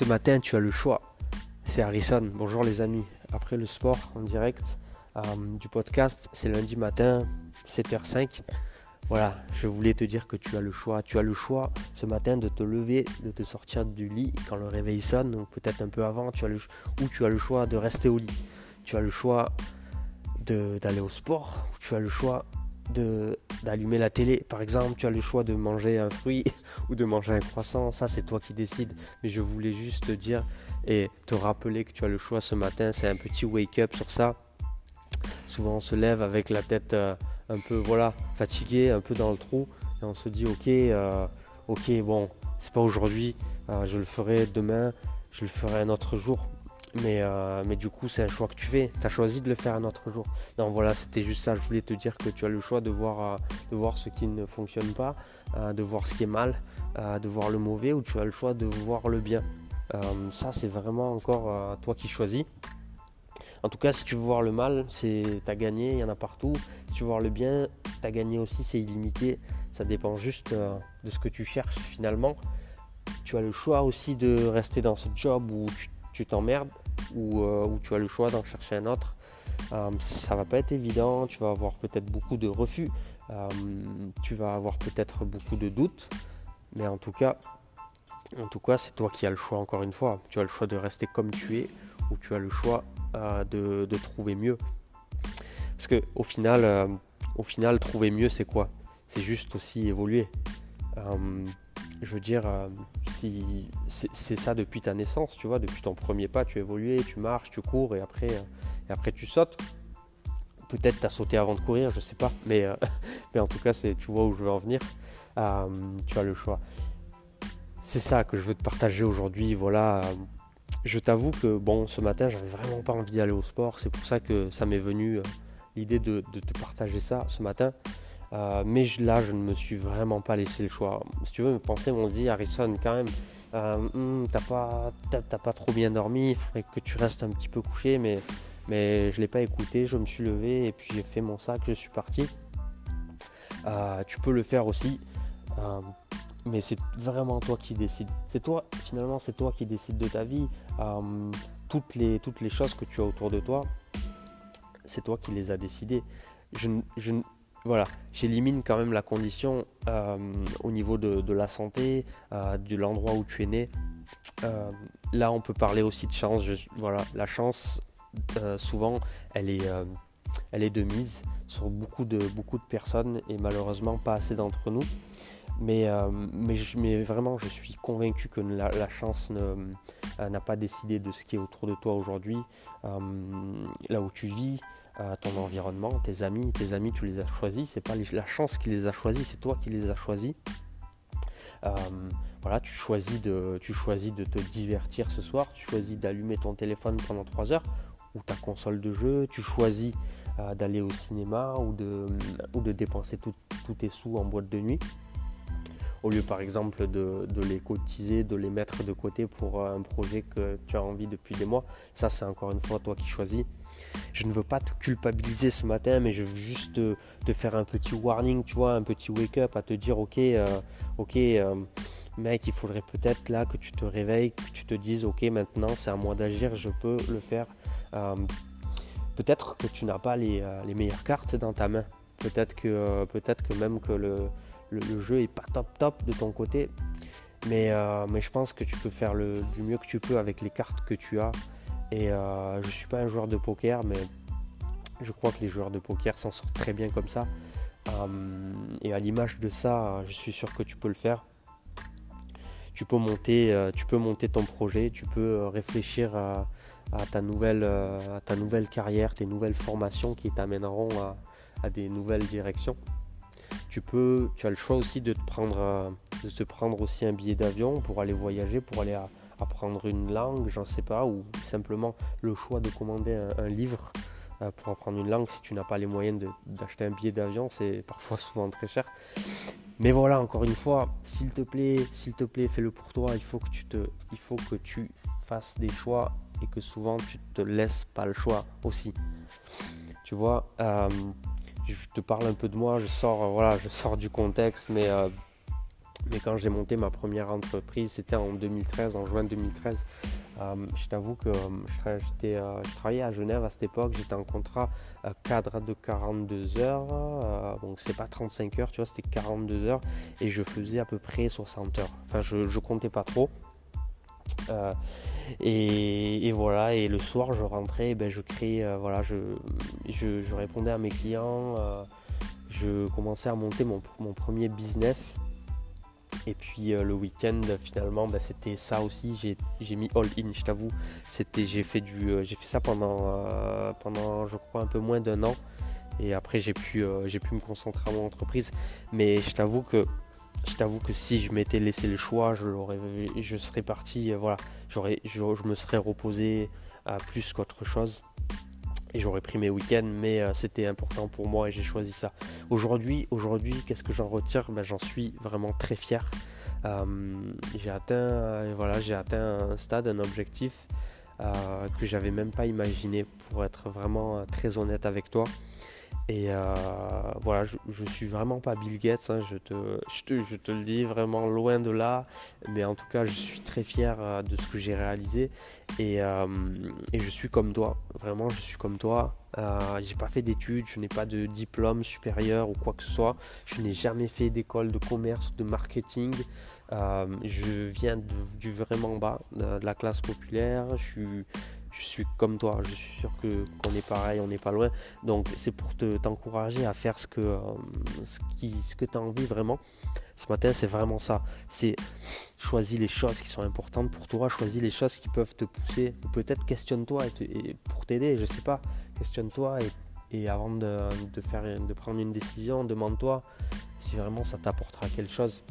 Ce matin, tu as le choix. C'est Harrison. Bonjour les amis. Après le sport en direct euh, du podcast, c'est lundi matin, 7h05. Voilà, je voulais te dire que tu as le choix. Tu as le choix ce matin de te lever, de te sortir du lit quand le réveil sonne, ou peut-être un peu avant, tu as le, ou tu as le choix de rester au lit. Tu as le choix d'aller au sport, tu as le choix d'allumer la télé. Par exemple, tu as le choix de manger un fruit ou de manger un croissant. Ça, c'est toi qui décides. Mais je voulais juste te dire et te rappeler que tu as le choix ce matin. C'est un petit wake-up sur ça. Souvent, on se lève avec la tête euh, un peu voilà fatiguée, un peu dans le trou. Et on se dit, ok, euh, ok, bon, c'est pas aujourd'hui. Euh, je le ferai demain. Je le ferai un autre jour. Mais, euh, mais du coup, c'est un choix que tu fais. Tu as choisi de le faire un autre jour. Non, voilà, c'était juste ça. Je voulais te dire que tu as le choix de voir, euh, de voir ce qui ne fonctionne pas, euh, de voir ce qui est mal, de voir le mauvais, ou tu as le choix de voir le bien. ça, c'est vraiment encore toi qui choisis. En tout cas, si tu veux voir le mal, c'est as gagné, il y en a partout. Si tu veux voir le bien, tu as gagné aussi, c'est illimité. Ça dépend juste de ce que tu cherches finalement. Tu as le choix aussi de rester dans ce job où tu t'emmerdes ou, euh, tu as le choix d'en chercher un autre. Euh, ça va pas être évident, tu vas avoir peut-être beaucoup de refus, euh, tu vas avoir peut-être beaucoup de doutes, mais en tout cas, en tout cas, c'est toi qui as le choix encore une fois. Tu as le choix de rester comme tu es ou tu as le choix de, trouver mieux. Parce que au final, au final, trouver mieux, c'est quoi? C'est juste aussi évoluer je veux dire, c'est ça depuis ta naissance, tu vois, depuis ton premier pas, tu évolues, tu marches, tu cours et après, euh, et après tu sautes. Peut-être tu as sauté avant de courir, je sais pas, mais, euh, mais en tout cas, tu vois où je veux en venir. tu as le choix. C'est ça que je veux te partager aujourd'hui. Voilà, je t'avoue que bon, ce matin, j'avais vraiment pas envie d'aller au sport. C'est pour ça que ça m'est venu l'idée de, de, te partager ça ce matin. Euh, mais là, je ne me suis vraiment pas laissé le choix. Si tu veux, mes pensées m'ont dit, Harrison, quand même, euh, hmm, t'as pas, pas trop bien dormi, il faudrait que tu restes un petit peu couché, mais, mais je ne l'ai pas écouté, je me suis levé et puis j'ai fait mon sac, je suis parti. Euh, tu peux le faire aussi, mais c'est vraiment toi qui décides. C'est toi, finalement, c'est toi qui décides de ta vie. toutes, les, toutes les choses que tu as autour de toi, c'est toi qui les as décidées. Je, je, voilà, j'élimine quand même la condition euh, au niveau de, la santé, euh, de l'endroit où tu es né. Euh, là, on peut parler aussi de chance. voilà, la chance, souvent, elle est, de mise sur beaucoup de, personnes et malheureusement pas assez d'entre nous. Mais, vraiment, je suis convaincu que la chance n'a pas décidé de ce qui est autour de toi aujourd'hui, là où tu vis, ton environnement, tes amis. Tes amis, tu les as choisis. C'est pas la chance qui les a choisis, c'est toi qui les as choisis. Euh, voilà, tu choisis, de, tu choisis de te divertir ce soir, tu choisis d'allumer ton téléphone pendant 3 heures ou ta console de jeu, tu choisis euh, d'aller au cinéma ou de, ou de dépenser tous tes sous en boîte de nuit au lieu par exemple de, les cotiser, de les mettre de côté pour euh, un projet que tu as envie depuis des mois. Ça c'est encore une fois toi qui choisis. Je ne veux pas te culpabiliser ce matin, mais je veux juste te, faire un petit warning, tu vois, un petit wake-up à te dire ok, euh, ok, euh, mec, il faudrait peut-être là que tu te réveilles, que tu te dises ok, maintenant c'est à moi d'agir, je peux le faire. Peut-être que tu n'as pas les, meilleures cartes dans ta main. Peut-être que, peut-être que même que le, jeu est pas top top de ton côté. Mais, mais je pense que tu peux faire le, du mieux que tu peux avec les cartes que tu as. Et euh, je ne suis pas un joueur de poker, mais je crois que les joueurs de poker s'en sortent très bien comme ça. Euh, et à l'image de ça, je suis sûr que tu peux le faire. Tu peux monter, euh, tu peux monter ton projet, tu peux réfléchir à, ta nouvelle, à ta nouvelle carrière, tes nouvelles formations qui t'amèneront à, des nouvelles directions. Tu peux, tu as le choix aussi de te prendre, de te prendre aussi un billet d'avion pour aller voyager, pour aller apprendre une langue, j'en sais pas, ou simplement le choix de commander un, livre euh, pour apprendre une langue si tu n'as pas les moyens d'acheter un billet d'avion, c'est parfois souvent très cher. Mais voilà, encore une fois, s'il te plaît, s'il te plaît, fais-le pour toi. Il faut que tu te, il faut que tu fasses des choix et que souvent tu te laisses pas le choix aussi. Tu vois, euh, je te parle un peu de moi, je sors, voilà, je sors du contexte, mais euh, Mais quand j'ai monté ma première entreprise, c'était en 2013, en juin 2013. Euh, je t'avoue que euh, je, travaillais à Genève à cette époque, j'étais en contrat cadre de 42 heures, donc c'est pas 35 heures, tu vois, c'était 42 heures, et je faisais à peu près 60 heures. Enfin, je, je comptais pas trop. Et, voilà, et le soir je rentrais, ben, je créais, voilà, je, répondais à mes clients, je commençais à monter mon, premier business. Et puis euh, le week-end, finalement, bah, c'était ça aussi. J'ai mis all in, je t'avoue. J'ai fait euh, fait ça pendant, euh, pendant, je crois, un peu moins d'un an. Et après, j'ai pu, j'ai pu me concentrer à mon entreprise. Mais je t'avoue que, je t'avoue que si je m'étais laissé le choix, je je serais parti, voilà, j'aurais, je, me serais reposé à plus qu'autre chose et j'aurais pris mes week-ends, mais euh, c'était important pour moi et j'ai choisi ça. Aujourd'hui, aujourd'hui, qu'est-ce que j'en retire? Ben, J'en suis vraiment très fier. Euh, j'ai atteint, euh, voilà, j'ai atteint un stade, un objectif que j'avais même pas imaginé, pour être vraiment très honnête avec toi. Et euh, voilà, je, je, suis vraiment pas Bill Gates, hein, je, te, je, te, le dis vraiment loin de là, mais en tout cas je suis très fier euh, de ce que j'ai réalisé et, euh, et, je suis comme toi, vraiment je suis comme toi. j'ai pas fait d'études, je n'ai pas de diplôme supérieur ou quoi que ce soit, je n'ai jamais fait d'école de commerce, de marketing. je viens du vraiment bas, de la classe populaire, je suis je suis comme toi, je suis sûr que qu'on est pareil, on n'est pas loin. Donc c'est pour te t'encourager à faire ce que euh, ce, qui, ce que tu as envie vraiment. Ce matin, c'est vraiment ça. C'est choisis les choses qui sont importantes pour toi, choisis les choses qui peuvent te pousser. Peut-être questionne-toi et, pour t'aider, je sais pas, questionne-toi et, avant de, de, faire, de prendre une décision, demande-toi si vraiment ça t'apportera quelque chose.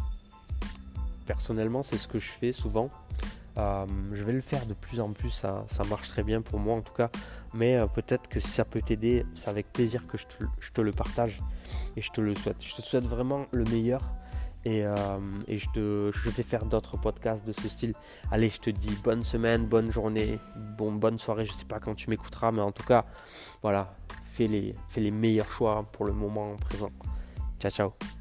Personnellement, c'est ce que je fais souvent. Euh, je vais le faire de plus en plus, ça, marche très bien pour moi en tout cas. Mais euh, peut-être que si ça peut t'aider, c'est avec plaisir que je te, le partage et je te le souhaite. Je te souhaite vraiment le meilleur et, euh, je, vais faire d'autres podcasts de ce style. Allez, je te dis bonne semaine, bonne journée, bon, bonne soirée. Je sais pas quand tu m'écouteras, mais en tout cas, voilà, fais les meilleurs choix pour le moment présent. Ciao, ciao.